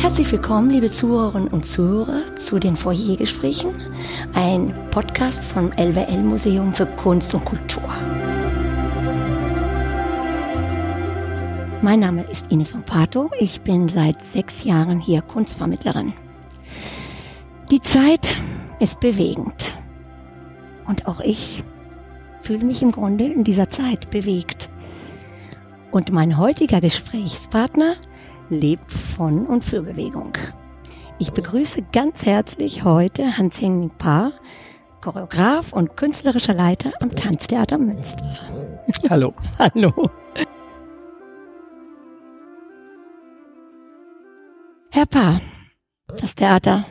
Herzlich willkommen, liebe Zuhörerinnen und Zuhörer, zu den Foyergesprächen, ein Podcast vom LWL Museum für Kunst und Kultur. Mein Name ist Ines von Pato. Ich bin seit sechs Jahren hier Kunstvermittlerin. Die Zeit ist bewegend. Und auch ich fühle mich im Grunde in dieser Zeit bewegt. Und mein heutiger Gesprächspartner lebt von und für Bewegung. Ich begrüße ganz herzlich heute Hans-Henning Paar, Choreograf und künstlerischer Leiter am Tanztheater Münster. Hallo. Hallo. Herr Paar, das Theater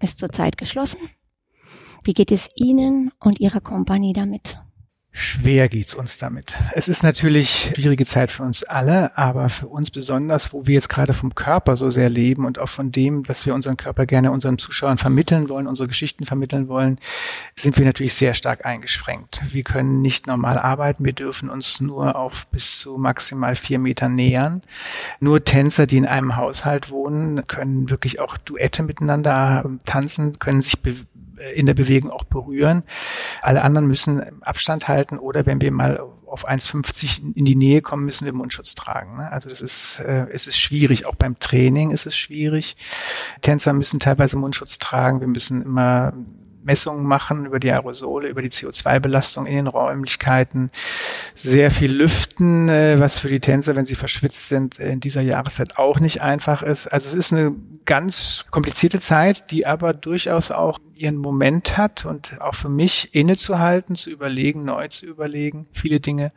ist zurzeit geschlossen. Wie geht es Ihnen und Ihrer Kompanie damit? Schwer geht's uns damit. Es ist natürlich schwierige Zeit für uns alle, aber für uns besonders, wo wir jetzt gerade vom Körper so sehr leben und auch von dem, dass wir unseren Körper gerne unseren Zuschauern vermitteln wollen, unsere Geschichten vermitteln wollen, sind wir natürlich sehr stark eingeschränkt. Wir können nicht normal arbeiten, wir dürfen uns nur auf bis zu maximal vier Meter nähern. Nur Tänzer, die in einem Haushalt wohnen, können wirklich auch Duette miteinander tanzen, können sich in der Bewegung auch berühren. Alle anderen müssen Abstand halten oder wenn wir mal auf 1,50 in die Nähe kommen, müssen wir Mundschutz tragen. Ne? Also das ist, äh, es ist schwierig. Auch beim Training ist es schwierig. Tänzer müssen teilweise Mundschutz tragen. Wir müssen immer Messungen machen über die Aerosole, über die CO2-Belastung in den Räumlichkeiten, sehr viel lüften, äh, was für die Tänzer, wenn sie verschwitzt sind, in dieser Jahreszeit auch nicht einfach ist. Also es ist eine ganz komplizierte Zeit, die aber durchaus auch ihren Moment hat und auch für mich innezuhalten, zu überlegen, neu zu überlegen, viele Dinge,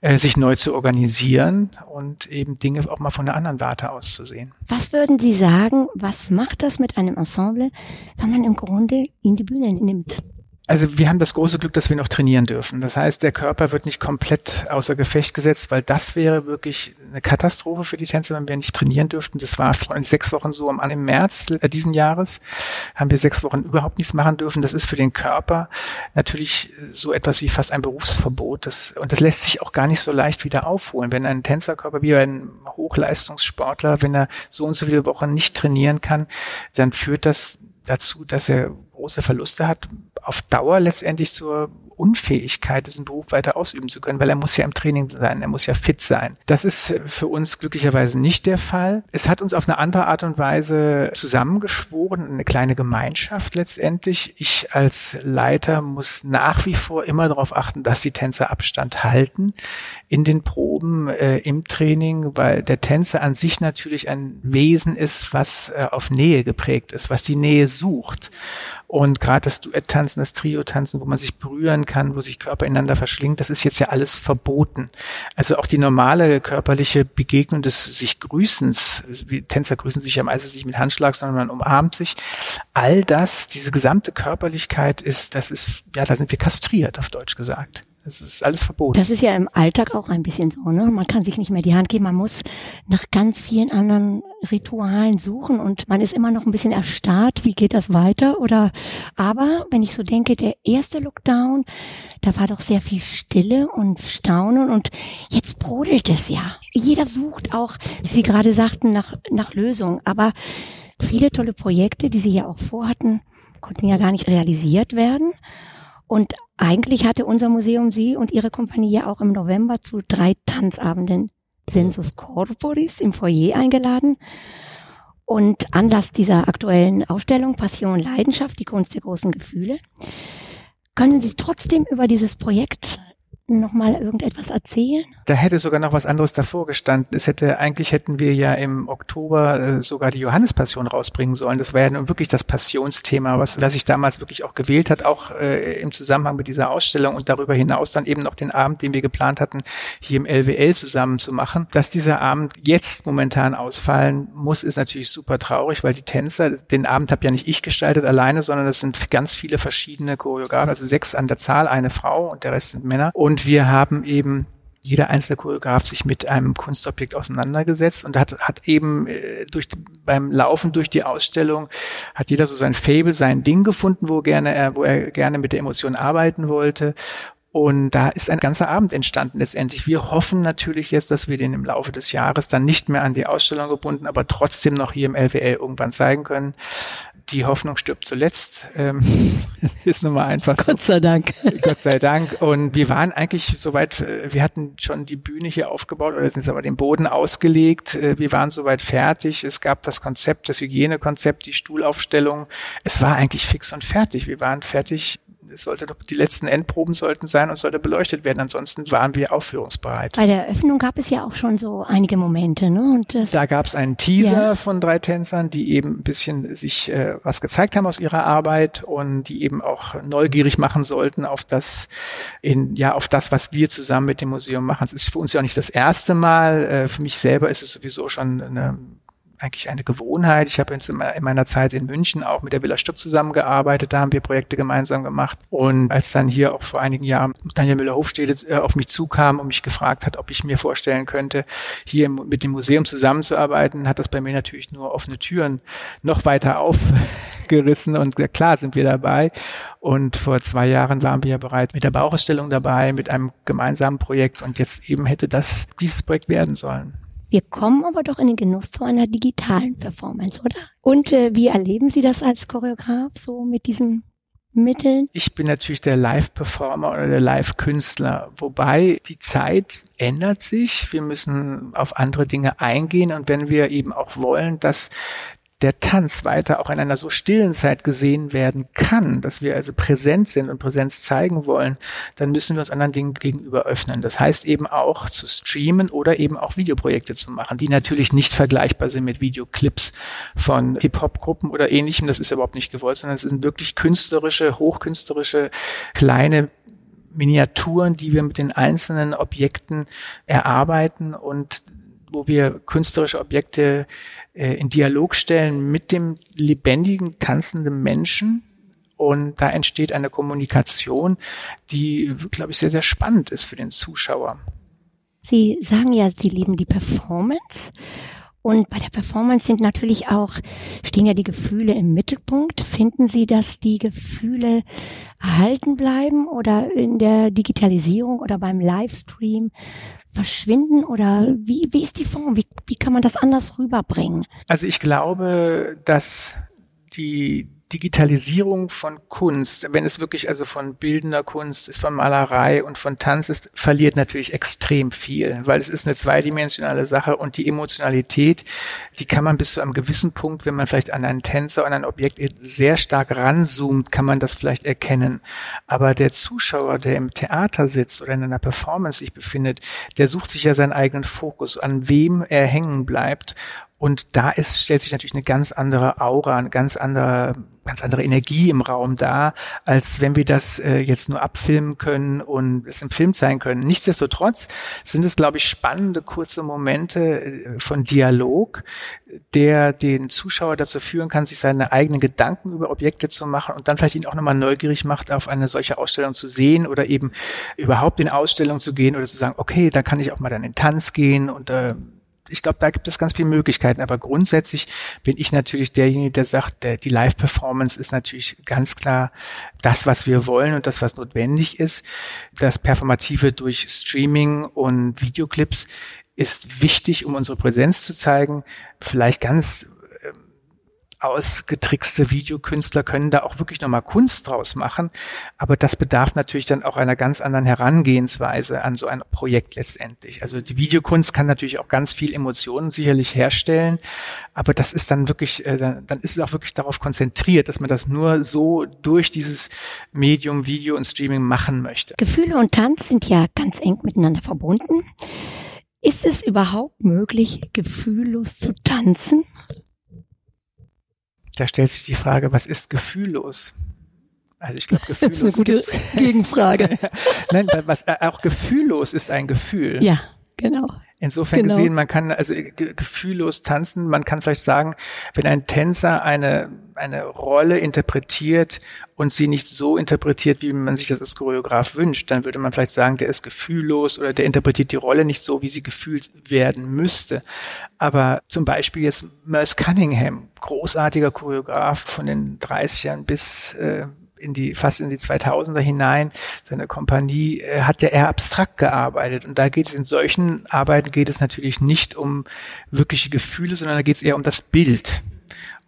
äh, sich neu zu organisieren und eben Dinge auch mal von einer anderen Warte aus zu sehen. Was würden Sie sagen, was macht das mit einem Ensemble, wenn man im Grunde in die Bühne nimmt? Also wir haben das große Glück, dass wir noch trainieren dürfen. Das heißt, der Körper wird nicht komplett außer Gefecht gesetzt, weil das wäre wirklich eine Katastrophe für die Tänzer, wenn wir nicht trainieren dürften. Das war vor sechs Wochen so am im März diesen Jahres haben wir sechs Wochen überhaupt nichts machen dürfen. Das ist für den Körper natürlich so etwas wie fast ein Berufsverbot. Das, und das lässt sich auch gar nicht so leicht wieder aufholen. Wenn ein Tänzerkörper wie ein Hochleistungssportler, wenn er so und so viele Wochen nicht trainieren kann, dann führt das dazu, dass er große Verluste hat, auf Dauer letztendlich zur Unfähigkeit, diesen Beruf weiter ausüben zu können, weil er muss ja im Training sein, er muss ja fit sein. Das ist für uns glücklicherweise nicht der Fall. Es hat uns auf eine andere Art und Weise zusammengeschworen, eine kleine Gemeinschaft letztendlich. Ich als Leiter muss nach wie vor immer darauf achten, dass die Tänzer Abstand halten in den Proben, äh, im Training, weil der Tänzer an sich natürlich ein Wesen ist, was äh, auf Nähe geprägt ist, was die Nähe sucht. Und gerade das Duett-Tanzen, das Trio-Tanzen, wo man sich berühren kann, wo sich Körper ineinander verschlingt, das ist jetzt ja alles verboten. Also auch die normale körperliche Begegnung des sich Grüßens, Tänzer grüßen sich ja meistens nicht mit Handschlag, sondern man umarmt sich. All das, diese gesamte Körperlichkeit ist, das ist, ja, da sind wir kastriert, auf Deutsch gesagt. Das ist alles verboten. Das ist ja im Alltag auch ein bisschen so, ne? Man kann sich nicht mehr die Hand geben, man muss nach ganz vielen anderen Ritualen suchen und man ist immer noch ein bisschen erstarrt, wie geht das weiter? Oder aber wenn ich so denke, der erste Lockdown, da war doch sehr viel Stille und Staunen und jetzt brodelt es ja. Jeder sucht auch, wie Sie gerade sagten, nach, nach Lösungen. Aber viele tolle Projekte, die Sie ja auch vorhatten, konnten ja gar nicht realisiert werden. Und eigentlich hatte unser Museum Sie und Ihre Kompanie ja auch im November zu drei Tanzabenden Sensus Corporis im Foyer eingeladen. Und Anlass dieser aktuellen Ausstellung Passion Leidenschaft, die Kunst der großen Gefühle. Können Sie trotzdem über dieses Projekt noch mal irgendetwas erzählen? Da hätte sogar noch was anderes davor gestanden. Es hätte eigentlich hätten wir ja im Oktober äh, sogar die Johannespassion rausbringen sollen. Das war ja nun wirklich das Passionsthema, was was sich damals wirklich auch gewählt hat, auch äh, im Zusammenhang mit dieser Ausstellung und darüber hinaus dann eben noch den Abend, den wir geplant hatten, hier im LWL zusammen zu machen. Dass dieser Abend jetzt momentan ausfallen muss, ist natürlich super traurig, weil die Tänzer, den Abend habe ja nicht ich gestaltet alleine, sondern es sind ganz viele verschiedene Choreografen, also sechs an der Zahl, eine Frau und der Rest sind Männer. Und und wir haben eben jeder einzelne Choreograf sich mit einem Kunstobjekt auseinandergesetzt und hat, hat eben äh, durch, beim Laufen durch die Ausstellung hat jeder so sein Fable, sein Ding gefunden, wo gerne er, wo er gerne mit der Emotion arbeiten wollte Und da ist ein ganzer Abend entstanden letztendlich. Wir hoffen natürlich jetzt, dass wir den im Laufe des Jahres dann nicht mehr an die Ausstellung gebunden, aber trotzdem noch hier im LWL irgendwann zeigen können die Hoffnung stirbt zuletzt. Ähm, ist nun mal einfach so. Gott sei Dank. Gott sei Dank. Und wir waren eigentlich soweit, äh, wir hatten schon die Bühne hier aufgebaut oder sind aber den Boden ausgelegt. Äh, wir waren soweit fertig. Es gab das Konzept, das Hygienekonzept, die Stuhlaufstellung. Es war eigentlich fix und fertig. Wir waren fertig es sollte doch, die letzten Endproben sollten sein und sollte beleuchtet werden. Ansonsten waren wir aufführungsbereit. Bei der Eröffnung gab es ja auch schon so einige Momente, ne? Und das, da gab es einen Teaser ja. von drei Tänzern, die eben ein bisschen sich äh, was gezeigt haben aus ihrer Arbeit und die eben auch neugierig machen sollten auf das, in, ja, auf das, was wir zusammen mit dem Museum machen. Es ist für uns ja auch nicht das erste Mal. Äh, für mich selber ist es sowieso schon eine eigentlich eine Gewohnheit. Ich habe in meiner Zeit in München auch mit der Villa Stuck zusammengearbeitet. Da haben wir Projekte gemeinsam gemacht. Und als dann hier auch vor einigen Jahren Daniel Müller-Hofstede äh, auf mich zukam und mich gefragt hat, ob ich mir vorstellen könnte, hier mit dem Museum zusammenzuarbeiten, hat das bei mir natürlich nur offene Türen noch weiter aufgerissen. Und klar sind wir dabei. Und vor zwei Jahren waren wir ja bereits mit der Bauausstellung dabei, mit einem gemeinsamen Projekt. Und jetzt eben hätte das dieses Projekt werden sollen. Wir kommen aber doch in den Genuss zu einer digitalen Performance, oder? Und äh, wie erleben Sie das als Choreograf so mit diesen Mitteln? Ich bin natürlich der Live-Performer oder der Live-Künstler, wobei die Zeit ändert sich. Wir müssen auf andere Dinge eingehen und wenn wir eben auch wollen, dass der Tanz weiter auch in einer so stillen Zeit gesehen werden kann, dass wir also präsent sind und Präsenz zeigen wollen, dann müssen wir uns anderen Dingen gegenüber öffnen. Das heißt eben auch zu streamen oder eben auch Videoprojekte zu machen, die natürlich nicht vergleichbar sind mit Videoclips von Hip-Hop-Gruppen oder ähnlichem. Das ist überhaupt nicht gewollt, sondern es sind wirklich künstlerische, hochkünstlerische, kleine Miniaturen, die wir mit den einzelnen Objekten erarbeiten und wo wir künstlerische Objekte äh, in Dialog stellen mit dem lebendigen, tanzenden Menschen. Und da entsteht eine Kommunikation, die, glaube ich, sehr, sehr spannend ist für den Zuschauer. Sie sagen ja, Sie lieben die Performance. Und bei der Performance sind natürlich auch, stehen ja die Gefühle im Mittelpunkt. Finden Sie, dass die Gefühle erhalten bleiben oder in der Digitalisierung oder beim Livestream verschwinden oder wie, wie ist die Form? Wie, wie kann man das anders rüberbringen? Also ich glaube, dass die Digitalisierung von Kunst, wenn es wirklich also von bildender Kunst ist, von Malerei und von Tanz ist, verliert natürlich extrem viel, weil es ist eine zweidimensionale Sache und die Emotionalität, die kann man bis zu einem gewissen Punkt, wenn man vielleicht an einen Tänzer, an ein Objekt sehr stark ranzoomt, kann man das vielleicht erkennen. Aber der Zuschauer, der im Theater sitzt oder in einer Performance sich befindet, der sucht sich ja seinen eigenen Fokus, an wem er hängen bleibt und da ist, stellt sich natürlich eine ganz andere Aura, eine ganz andere, ganz andere Energie im Raum da, als wenn wir das äh, jetzt nur abfilmen können und es im Film zeigen können. Nichtsdestotrotz sind es, glaube ich, spannende kurze Momente äh, von Dialog, der den Zuschauer dazu führen kann, sich seine eigenen Gedanken über Objekte zu machen und dann vielleicht ihn auch nochmal neugierig macht, auf eine solche Ausstellung zu sehen oder eben überhaupt in Ausstellung zu gehen oder zu sagen, okay, da kann ich auch mal dann in Tanz gehen und äh, ich glaube, da gibt es ganz viele Möglichkeiten. Aber grundsätzlich bin ich natürlich derjenige, der sagt, der, die Live-Performance ist natürlich ganz klar das, was wir wollen und das, was notwendig ist. Das Performative durch Streaming und Videoclips ist wichtig, um unsere Präsenz zu zeigen. Vielleicht ganz ausgetrickste Videokünstler können da auch wirklich nochmal Kunst draus machen. Aber das bedarf natürlich dann auch einer ganz anderen Herangehensweise an so ein Projekt letztendlich. Also die Videokunst kann natürlich auch ganz viel Emotionen sicherlich herstellen. Aber das ist dann wirklich, äh, dann ist es auch wirklich darauf konzentriert, dass man das nur so durch dieses Medium Video und Streaming machen möchte. Gefühle und Tanz sind ja ganz eng miteinander verbunden. Ist es überhaupt möglich, gefühllos zu tanzen? Da stellt sich die Frage, was ist gefühllos? Also ich glaube, gefühllos. das ist eine gute Gegenfrage. Nein, was äh, auch gefühllos ist ein Gefühl. Ja, genau. Insofern genau. gesehen, man kann also gefühllos tanzen. Man kann vielleicht sagen, wenn ein Tänzer eine, eine Rolle interpretiert und sie nicht so interpretiert, wie man sich das als Choreograf wünscht, dann würde man vielleicht sagen, der ist gefühllos oder der interpretiert die Rolle nicht so, wie sie gefühlt werden müsste. Aber zum Beispiel jetzt Merce Cunningham, großartiger Choreograf von den 30ern bis äh, in die fast in die 2000er hinein, seine Kompanie äh, hat ja eher abstrakt gearbeitet. Und da geht es in solchen Arbeiten geht es natürlich nicht um wirkliche Gefühle, sondern da geht es eher um das Bild.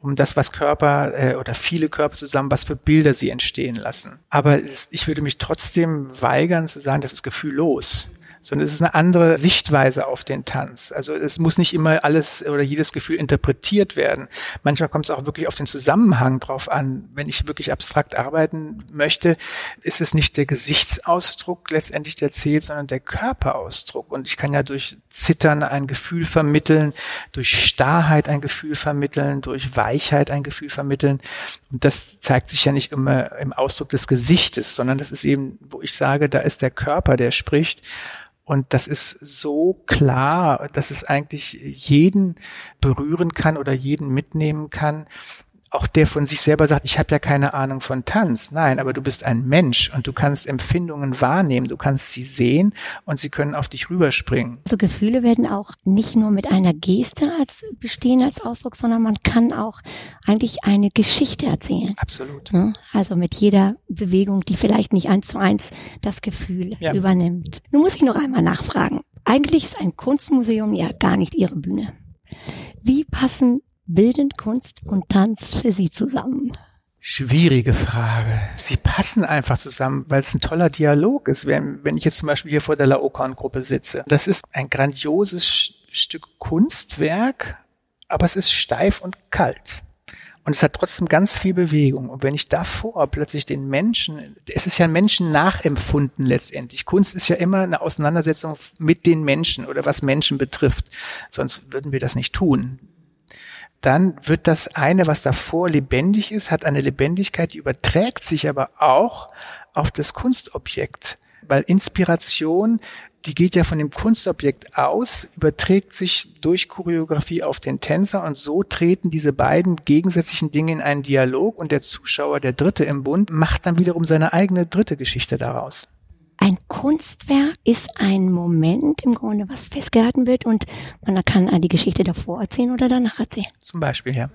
Um das, was Körper äh, oder viele Körper zusammen, was für Bilder sie entstehen lassen. Aber ich würde mich trotzdem weigern zu sagen, das ist gefühllos sondern es ist eine andere Sichtweise auf den Tanz. Also es muss nicht immer alles oder jedes Gefühl interpretiert werden. Manchmal kommt es auch wirklich auf den Zusammenhang drauf an. Wenn ich wirklich abstrakt arbeiten möchte, ist es nicht der Gesichtsausdruck letztendlich, der zählt, sondern der Körperausdruck. Und ich kann ja durch Zittern ein Gefühl vermitteln, durch Starrheit ein Gefühl vermitteln, durch Weichheit ein Gefühl vermitteln. Und das zeigt sich ja nicht immer im Ausdruck des Gesichtes, sondern das ist eben, wo ich sage, da ist der Körper, der spricht. Und das ist so klar, dass es eigentlich jeden berühren kann oder jeden mitnehmen kann auch der von sich selber sagt, ich habe ja keine Ahnung von Tanz. Nein, aber du bist ein Mensch und du kannst Empfindungen wahrnehmen, du kannst sie sehen und sie können auf dich rüberspringen. Also Gefühle werden auch nicht nur mit einer Geste als bestehen als Ausdruck, sondern man kann auch eigentlich eine Geschichte erzählen. Absolut. Ne? Also mit jeder Bewegung, die vielleicht nicht eins zu eins das Gefühl ja. übernimmt. Nun muss ich noch einmal nachfragen. Eigentlich ist ein Kunstmuseum ja gar nicht Ihre Bühne. Wie passen bildend Kunst und Tanz für Sie zusammen? Schwierige Frage. Sie passen einfach zusammen, weil es ein toller Dialog ist. Wenn, wenn ich jetzt zum Beispiel hier vor der Laokan-Gruppe sitze. Das ist ein grandioses Stück Kunstwerk, aber es ist steif und kalt. Und es hat trotzdem ganz viel Bewegung. Und wenn ich davor plötzlich den Menschen, es ist ja Menschen nachempfunden letztendlich. Kunst ist ja immer eine Auseinandersetzung mit den Menschen oder was Menschen betrifft. Sonst würden wir das nicht tun dann wird das eine, was davor lebendig ist, hat eine Lebendigkeit, die überträgt sich aber auch auf das Kunstobjekt. Weil Inspiration, die geht ja von dem Kunstobjekt aus, überträgt sich durch Choreografie auf den Tänzer und so treten diese beiden gegensätzlichen Dinge in einen Dialog und der Zuschauer, der Dritte im Bund, macht dann wiederum seine eigene dritte Geschichte daraus. Ein Kunstwerk ist ein Moment im Grunde, was festgehalten wird und man kann die Geschichte davor erzählen oder danach erzählen. Zum Beispiel, ja.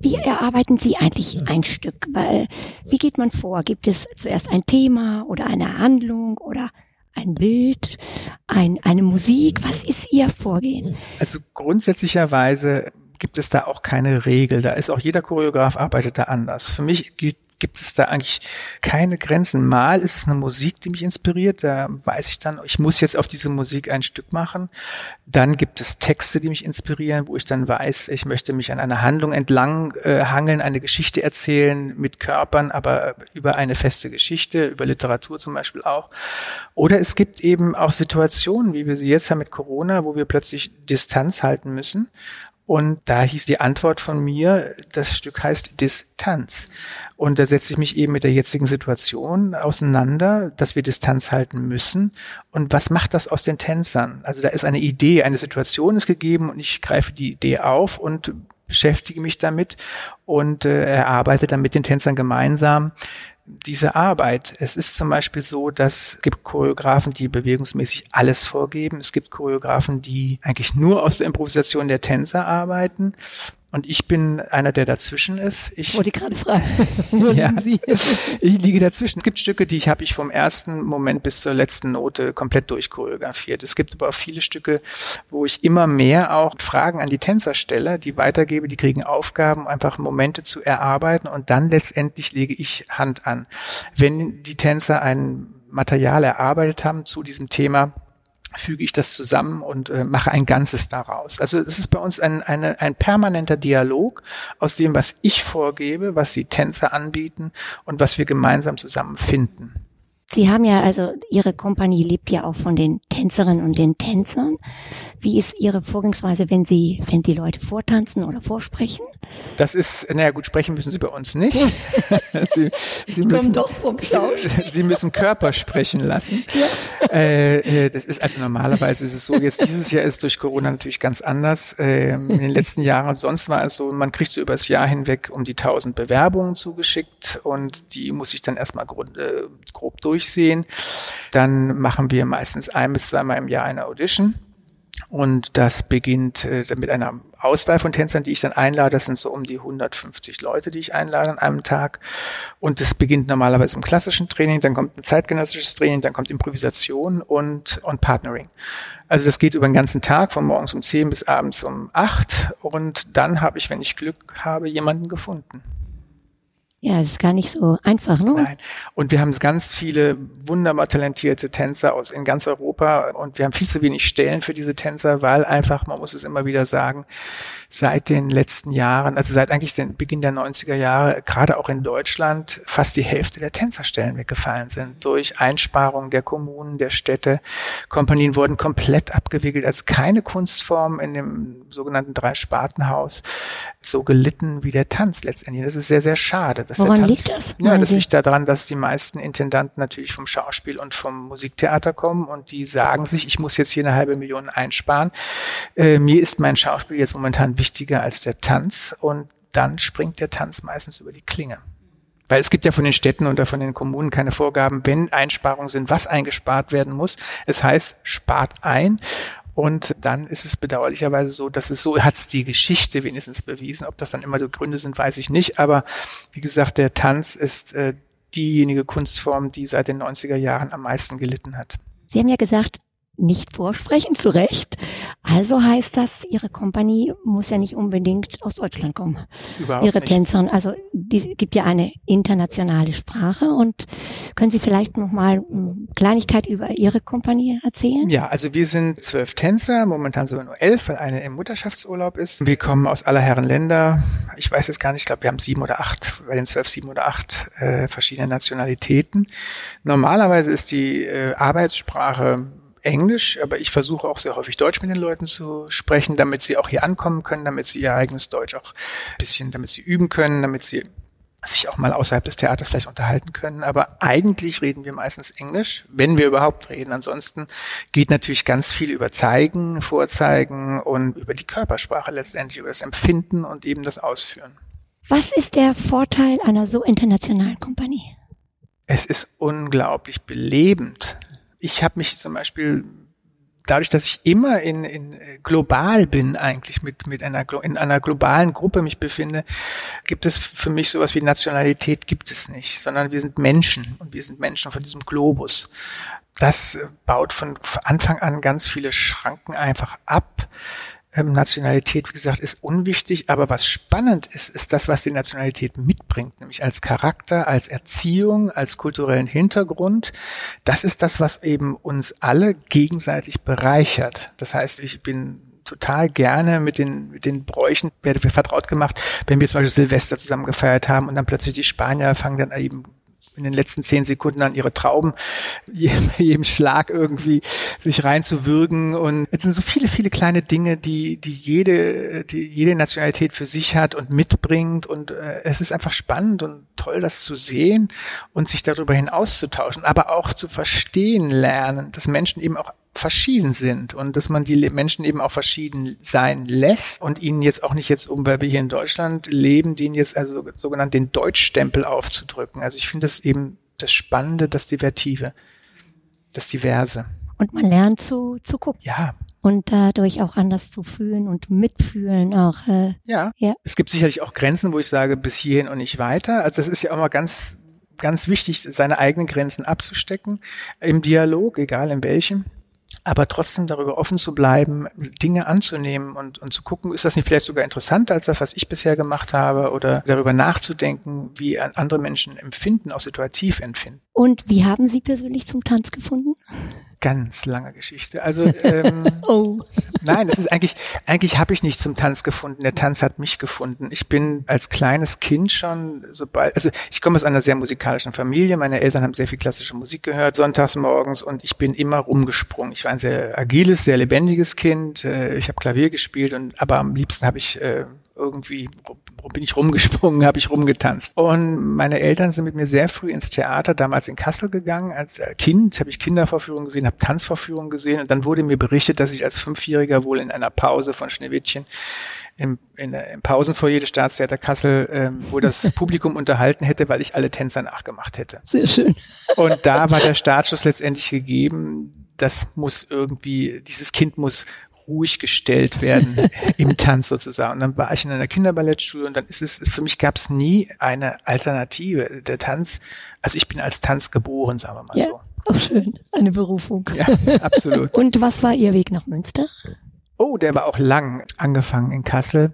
Wie erarbeiten Sie eigentlich ein Stück? Weil, wie geht man vor? Gibt es zuerst ein Thema oder eine Handlung oder ein Bild, ein, eine Musik? Was ist Ihr Vorgehen? Also grundsätzlicherweise gibt es da auch keine Regel. Da ist auch jeder Choreograf arbeitet da anders. Für mich gilt gibt es da eigentlich keine Grenzen. Mal ist es eine Musik, die mich inspiriert. Da weiß ich dann, ich muss jetzt auf diese Musik ein Stück machen. Dann gibt es Texte, die mich inspirieren, wo ich dann weiß, ich möchte mich an einer Handlung entlang äh, hangeln, eine Geschichte erzählen mit Körpern, aber über eine feste Geschichte, über Literatur zum Beispiel auch. Oder es gibt eben auch Situationen, wie wir sie jetzt haben mit Corona, wo wir plötzlich Distanz halten müssen und da hieß die Antwort von mir, das Stück heißt Distanz. Und da setze ich mich eben mit der jetzigen Situation auseinander, dass wir Distanz halten müssen. Und was macht das aus den Tänzern? Also da ist eine Idee, eine Situation ist gegeben und ich greife die Idee auf und beschäftige mich damit und äh, erarbeite dann mit den Tänzern gemeinsam diese Arbeit. Es ist zum Beispiel so, dass es gibt Choreografen, die bewegungsmäßig alles vorgeben. Es gibt Choreografen, die eigentlich nur aus der Improvisation der Tänzer arbeiten. Und ich bin einer, der dazwischen ist. Ich wollte gerade fragen, ja, Sie? ich liege dazwischen. Es gibt Stücke, die ich habe ich vom ersten Moment bis zur letzten Note komplett durchchoreografiert. Es gibt aber auch viele Stücke, wo ich immer mehr auch Fragen an die Tänzer stelle, die weitergebe, die kriegen Aufgaben, einfach Momente zu erarbeiten und dann letztendlich lege ich Hand an. Wenn die Tänzer ein Material erarbeitet haben zu diesem Thema, füge ich das zusammen und äh, mache ein Ganzes daraus. Also es ist bei uns ein, eine, ein permanenter Dialog aus dem, was ich vorgebe, was die Tänzer anbieten und was wir gemeinsam zusammen finden. Sie haben ja, also Ihre Kompanie lebt ja auch von den Tänzerinnen und den Tänzern. Wie ist Ihre Vorgehensweise, wenn Sie, wenn die Leute vortanzen oder vorsprechen? Das ist, naja gut, sprechen müssen Sie bei uns nicht. Sie, Sie, müssen, doch vom Sie, Sie, müssen Körper sprechen lassen. Ja. Äh, äh, das ist also normalerweise ist es so, jetzt dieses Jahr ist durch Corona natürlich ganz anders. Äh, in den letzten Jahren sonst war es so, man kriegt so übers Jahr hinweg um die tausend Bewerbungen zugeschickt und die muss ich dann erstmal grob, äh, grob durchsehen. Dann machen wir meistens ein bis zweimal im Jahr eine Audition Und das beginnt äh, mit einer Auswahl von Tänzern, die ich dann einlade. Das sind so um die 150 Leute, die ich einlade an einem Tag. Und das beginnt normalerweise im klassischen Training, dann kommt ein zeitgenössisches Training, dann kommt Improvisation und, und Partnering. Also das geht über den ganzen Tag, von morgens um 10 bis abends um 8. Und dann habe ich, wenn ich Glück habe, jemanden gefunden. Ja, das ist gar nicht so einfach, ne? Nein. Und wir haben ganz viele wunderbar talentierte Tänzer aus in ganz Europa und wir haben viel zu wenig Stellen für diese Tänzer, weil einfach, man muss es immer wieder sagen, seit den letzten Jahren, also seit eigentlich den Beginn der 90er Jahre, gerade auch in Deutschland, fast die Hälfte der Tänzerstellen weggefallen sind durch Einsparungen der Kommunen, der Städte. Kompanien wurden komplett abgewickelt, als keine Kunstform in dem sogenannten Drei-Sparten-Haus so gelitten wie der Tanz letztendlich. Das ist sehr, sehr schade. Dass Woran Tanz, liegt das? Ja, das liegt daran, dass die meisten Intendanten natürlich vom Schauspiel und vom Musiktheater kommen und die sagen sich, ich muss jetzt hier eine halbe Million einsparen. Äh, mir ist mein Schauspiel jetzt momentan wichtiger als der Tanz und dann springt der Tanz meistens über die Klinge. Weil es gibt ja von den Städten oder von den Kommunen keine Vorgaben, wenn Einsparungen sind, was eingespart werden muss. Es heißt, spart ein. Und dann ist es bedauerlicherweise so, dass es so hat es die Geschichte wenigstens bewiesen. Ob das dann immer die Gründe sind, weiß ich nicht. Aber wie gesagt, der Tanz ist äh, diejenige Kunstform, die seit den 90er Jahren am meisten gelitten hat. Sie haben ja gesagt, nicht vorsprechen, zu Recht. Also heißt das, Ihre Kompanie muss ja nicht unbedingt aus Deutschland kommen. Überhaupt Ihre nicht. Tänzerin, also die gibt ja eine internationale Sprache und können Sie vielleicht noch mal eine Kleinigkeit über Ihre Kompanie erzählen? Ja, also wir sind zwölf Tänzer, momentan sind wir nur elf, weil eine im Mutterschaftsurlaub ist. Wir kommen aus aller Herren Länder. Ich weiß jetzt gar nicht, ich glaube, wir haben sieben oder acht, bei den zwölf sieben oder acht äh, verschiedene Nationalitäten. Normalerweise ist die äh, Arbeitssprache Englisch, aber ich versuche auch sehr häufig Deutsch mit den Leuten zu sprechen, damit sie auch hier ankommen können, damit sie ihr eigenes Deutsch auch ein bisschen, damit sie üben können, damit sie sich auch mal außerhalb des Theaters vielleicht unterhalten können. Aber eigentlich reden wir meistens Englisch, wenn wir überhaupt reden. Ansonsten geht natürlich ganz viel über Zeigen, Vorzeigen und über die Körpersprache letztendlich, über das Empfinden und eben das Ausführen. Was ist der Vorteil einer so internationalen Kompanie? Es ist unglaublich belebend ich habe mich zum Beispiel dadurch, dass ich immer in, in äh, global bin eigentlich mit mit einer in einer globalen Gruppe mich befinde, gibt es für mich sowas wie Nationalität gibt es nicht, sondern wir sind Menschen und wir sind Menschen von diesem Globus. Das baut von Anfang an ganz viele Schranken einfach ab ähm, Nationalität, wie gesagt, ist unwichtig, aber was spannend ist, ist das, was die Nationalität mitbringt, nämlich als Charakter, als Erziehung, als kulturellen Hintergrund. Das ist das, was eben uns alle gegenseitig bereichert. Das heißt, ich bin total gerne mit den, mit den Bräuchen, werde vertraut gemacht, wenn wir zum Beispiel Silvester zusammen gefeiert haben und dann plötzlich die Spanier fangen dann eben in den letzten zehn Sekunden an ihre Trauben jedem Schlag irgendwie sich reinzuwürgen. Und es sind so viele, viele kleine Dinge, die, die jede, die jede Nationalität für sich hat und mitbringt. Und äh, es ist einfach spannend und toll, das zu sehen und sich darüber hinaus zu tauschen, aber auch zu verstehen lernen, dass Menschen eben auch verschieden sind und dass man die Menschen eben auch verschieden sein lässt und ihnen jetzt auch nicht jetzt, um weil wir hier in Deutschland leben, denen jetzt also sogenannt den Deutschstempel aufzudrücken. Also ich finde das eben das Spannende, das Divertive, das Diverse. Und man lernt zu, zu gucken. Ja. Und dadurch auch anders zu fühlen und mitfühlen auch. Äh, ja. ja. Es gibt sicherlich auch Grenzen, wo ich sage, bis hierhin und nicht weiter. Also das ist ja auch mal ganz, ganz wichtig, seine eigenen Grenzen abzustecken im Dialog, egal in welchem aber trotzdem darüber offen zu bleiben, Dinge anzunehmen und, und zu gucken, ist das nicht vielleicht sogar interessanter als das, was ich bisher gemacht habe oder darüber nachzudenken, wie andere Menschen empfinden, auch situativ empfinden. Und wie haben Sie persönlich zum Tanz gefunden? Ganz lange Geschichte. Also ähm, oh. nein, es ist eigentlich eigentlich habe ich nicht zum Tanz gefunden. Der Tanz hat mich gefunden. Ich bin als kleines Kind schon sobald also ich komme aus einer sehr musikalischen Familie. Meine Eltern haben sehr viel klassische Musik gehört sonntags morgens und ich bin immer rumgesprungen. Ich war ein sehr agiles, sehr lebendiges Kind. Äh, ich habe Klavier gespielt und aber am liebsten habe ich äh, irgendwie bin ich rumgesprungen, habe ich rumgetanzt. Und meine Eltern sind mit mir sehr früh ins Theater, damals in Kassel gegangen. Als Kind habe ich Kindervorführungen gesehen, habe Tanzvorführungen gesehen und dann wurde mir berichtet, dass ich als Fünfjähriger wohl in einer Pause von Schneewittchen im, in, im Pausenfoyer des Staatstheater Kassel, ähm, wo das Publikum unterhalten hätte, weil ich alle Tänzer nachgemacht hätte. Sehr schön. Und da war der Startschuss letztendlich gegeben. Das muss irgendwie, dieses Kind muss ruhig gestellt werden im Tanz sozusagen. Und dann war ich in einer Kinderballettschule und dann ist es, für mich gab es nie eine Alternative. Der Tanz, also ich bin als Tanz geboren, sagen wir mal ja. so. Oh, schön. Eine Berufung. Ja, absolut. und was war Ihr Weg nach Münster? Oh, der war auch lang. Angefangen in Kassel,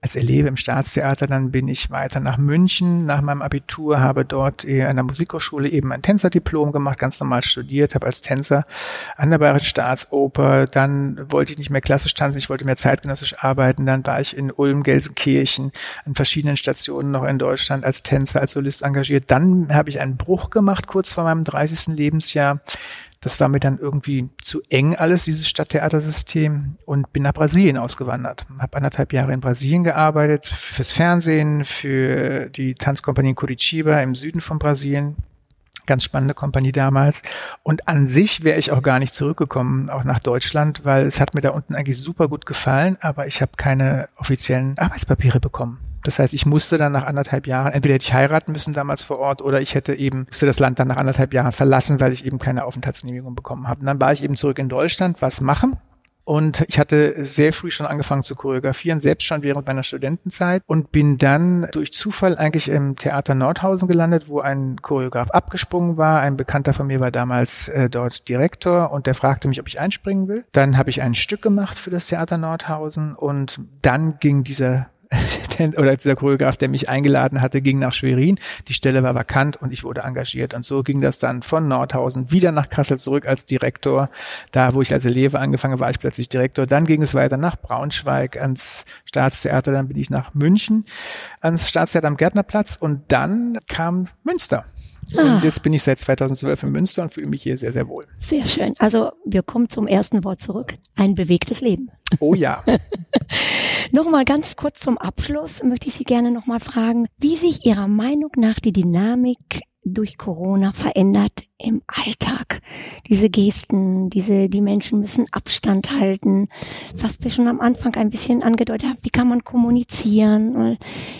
als Eleve im Staatstheater, dann bin ich weiter nach München nach meinem Abitur, habe dort an der Musikhochschule eben ein Tänzerdiplom gemacht, ganz normal studiert, habe als Tänzer an der Bayerischen Staatsoper, dann wollte ich nicht mehr klassisch tanzen, ich wollte mehr zeitgenössisch arbeiten, dann war ich in Ulm, Gelsenkirchen, an verschiedenen Stationen noch in Deutschland als Tänzer, als Solist engagiert. Dann habe ich einen Bruch gemacht, kurz vor meinem 30. Lebensjahr, das war mir dann irgendwie zu eng alles, dieses Stadttheatersystem und bin nach Brasilien ausgewandert. Habe anderthalb Jahre in Brasilien gearbeitet, fürs Fernsehen, für die Tanzkompanie Curitiba im Süden von Brasilien. Ganz spannende Kompanie damals. Und an sich wäre ich auch gar nicht zurückgekommen, auch nach Deutschland, weil es hat mir da unten eigentlich super gut gefallen, aber ich habe keine offiziellen Arbeitspapiere bekommen. Das heißt, ich musste dann nach anderthalb Jahren, entweder hätte ich heiraten müssen damals vor Ort oder ich hätte eben, musste das Land dann nach anderthalb Jahren verlassen, weil ich eben keine Aufenthaltsgenehmigung bekommen habe. Und dann war ich eben zurück in Deutschland, was machen. Und ich hatte sehr früh schon angefangen zu choreografieren, selbst schon während meiner Studentenzeit und bin dann durch Zufall eigentlich im Theater Nordhausen gelandet, wo ein Choreograf abgesprungen war. Ein Bekannter von mir war damals äh, dort Direktor und der fragte mich, ob ich einspringen will. Dann habe ich ein Stück gemacht für das Theater Nordhausen und dann ging dieser oder dieser Choreograf, der mich eingeladen hatte, ging nach Schwerin. Die Stelle war vakant und ich wurde engagiert. Und so ging das dann von Nordhausen wieder nach Kassel zurück als Direktor. Da, wo ich als Eleve angefangen war, ich plötzlich Direktor. Dann ging es weiter nach Braunschweig ans Staatstheater. Dann bin ich nach München ans Staatstheater am Gärtnerplatz und dann kam Münster. Und ah. jetzt bin ich seit 2012 in Münster und fühle mich hier sehr, sehr wohl. Sehr schön. Also wir kommen zum ersten Wort zurück. Ein bewegtes Leben. Oh ja. nochmal ganz kurz zum Abschluss möchte ich Sie gerne nochmal fragen, wie sich Ihrer Meinung nach die Dynamik durch Corona verändert im Alltag. Diese Gesten, diese, die Menschen müssen Abstand halten. Was wir schon am Anfang ein bisschen angedeutet haben, wie kann man kommunizieren?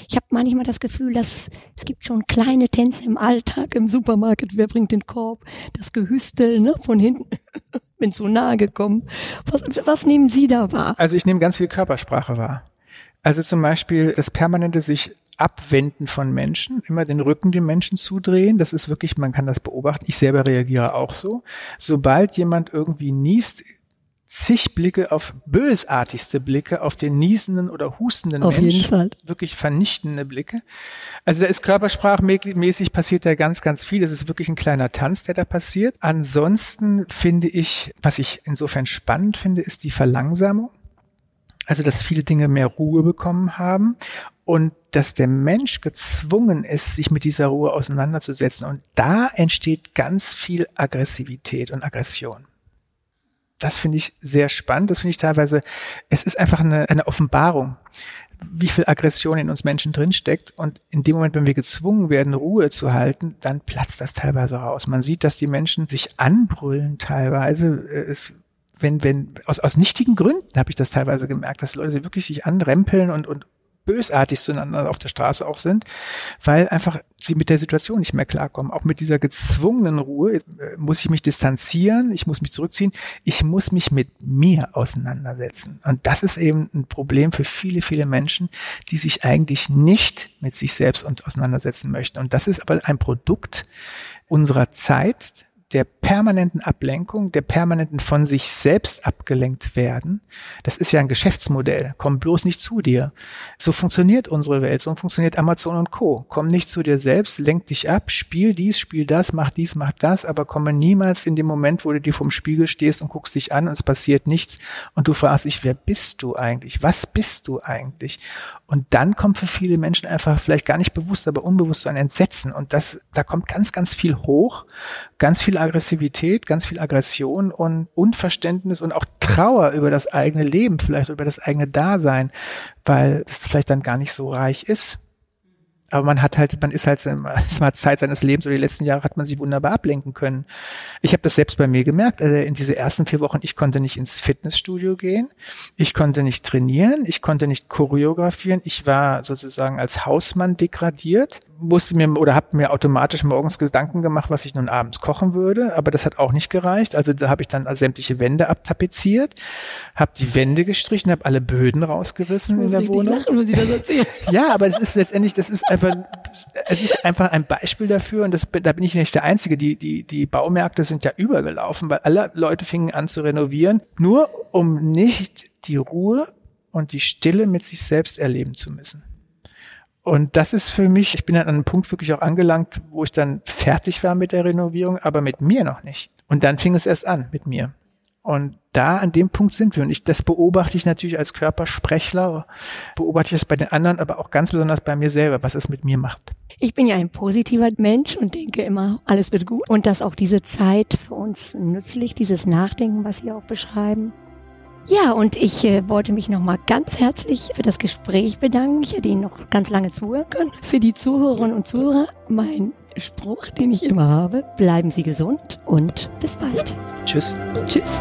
Ich habe manchmal das Gefühl, dass es gibt schon kleine Tänze im Alltag, im Supermarkt. Wer bringt den Korb? Das Gehüstel, ne, von hinten. Bin zu nahe gekommen. Was, was nehmen Sie da wahr? Also ich nehme ganz viel Körpersprache wahr. Also zum Beispiel das permanente sich Abwenden von Menschen, immer den Rücken den Menschen zudrehen. Das ist wirklich, man kann das beobachten. Ich selber reagiere auch so. Sobald jemand irgendwie niest, zig Blicke auf bösartigste Blicke auf den niesenden oder hustenden auf Menschen. Jeden Fall. Wirklich vernichtende Blicke. Also da ist körpersprachmäßig passiert da ganz, ganz viel. Es ist wirklich ein kleiner Tanz, der da passiert. Ansonsten finde ich, was ich insofern spannend finde, ist die Verlangsamung. Also, dass viele Dinge mehr Ruhe bekommen haben und dass der Mensch gezwungen ist, sich mit dieser Ruhe auseinanderzusetzen. Und da entsteht ganz viel Aggressivität und Aggression. Das finde ich sehr spannend. Das finde ich teilweise, es ist einfach eine, eine Offenbarung, wie viel Aggression in uns Menschen drinsteckt. Und in dem Moment, wenn wir gezwungen werden, Ruhe zu halten, dann platzt das teilweise raus. Man sieht, dass die Menschen sich anbrüllen teilweise. Es wenn, wenn, aus, aus nichtigen Gründen habe ich das teilweise gemerkt, dass Leute wirklich sich anrempeln und, und bösartig zueinander auf der Straße auch sind, weil einfach sie mit der Situation nicht mehr klarkommen. Auch mit dieser gezwungenen Ruhe äh, muss ich mich distanzieren, ich muss mich zurückziehen, ich muss mich mit mir auseinandersetzen. Und das ist eben ein Problem für viele, viele Menschen, die sich eigentlich nicht mit sich selbst auseinandersetzen möchten. Und das ist aber ein Produkt unserer Zeit, der permanenten Ablenkung, der permanenten von sich selbst abgelenkt werden, das ist ja ein Geschäftsmodell. Komm bloß nicht zu dir. So funktioniert unsere Welt, so funktioniert Amazon und Co. Komm nicht zu dir selbst, lenk dich ab, spiel dies, spiel das, mach dies, mach das, aber komme niemals in dem Moment, wo du dir vom Spiegel stehst und guckst dich an und es passiert nichts und du fragst dich, wer bist du eigentlich? Was bist du eigentlich? Und dann kommt für viele Menschen einfach vielleicht gar nicht bewusst, aber unbewusst so ein Entsetzen. Und das, da kommt ganz, ganz viel hoch, ganz viel Aggressivität, ganz viel Aggression und Unverständnis und auch Trauer über das eigene Leben, vielleicht über das eigene Dasein, weil es vielleicht dann gar nicht so reich ist. Aber man hat halt, man ist halt, es war Zeit seines Lebens oder die letzten Jahre hat man sich wunderbar ablenken können. Ich habe das selbst bei mir gemerkt. Also in diese ersten vier Wochen, ich konnte nicht ins Fitnessstudio gehen, ich konnte nicht trainieren, ich konnte nicht choreografieren, ich war sozusagen als Hausmann degradiert, musste mir oder habe mir automatisch morgens Gedanken gemacht, was ich nun abends kochen würde, aber das hat auch nicht gereicht. Also da habe ich dann sämtliche Wände abtapeziert, habe die Wände gestrichen, habe alle Böden rausgerissen in der Wohnung. Lachen, Sie das erzählen. ja, aber es ist letztendlich, das ist einfach, es ist einfach ein Beispiel dafür und das, da bin ich nicht der Einzige. Die, die, die Baumärkte sind ja übergelaufen, weil alle Leute fingen an zu renovieren, nur um nicht die Ruhe und die Stille mit sich selbst erleben zu müssen. Und das ist für mich, ich bin an einem Punkt wirklich auch angelangt, wo ich dann fertig war mit der Renovierung, aber mit mir noch nicht. Und dann fing es erst an mit mir. Und da an dem Punkt sind wir. Und ich, das beobachte ich natürlich als Körpersprechler, beobachte ich es bei den anderen, aber auch ganz besonders bei mir selber, was es mit mir macht. Ich bin ja ein positiver Mensch und denke immer, alles wird gut. Und dass auch diese Zeit für uns nützlich, dieses Nachdenken, was Sie auch beschreiben, ja, und ich äh, wollte mich nochmal ganz herzlich für das Gespräch bedanken. Ich hätte Ihnen noch ganz lange zuhören können. Für die Zuhörerinnen und Zuhörer mein Spruch, den ich immer habe. Bleiben Sie gesund und bis bald. Tschüss. Tschüss.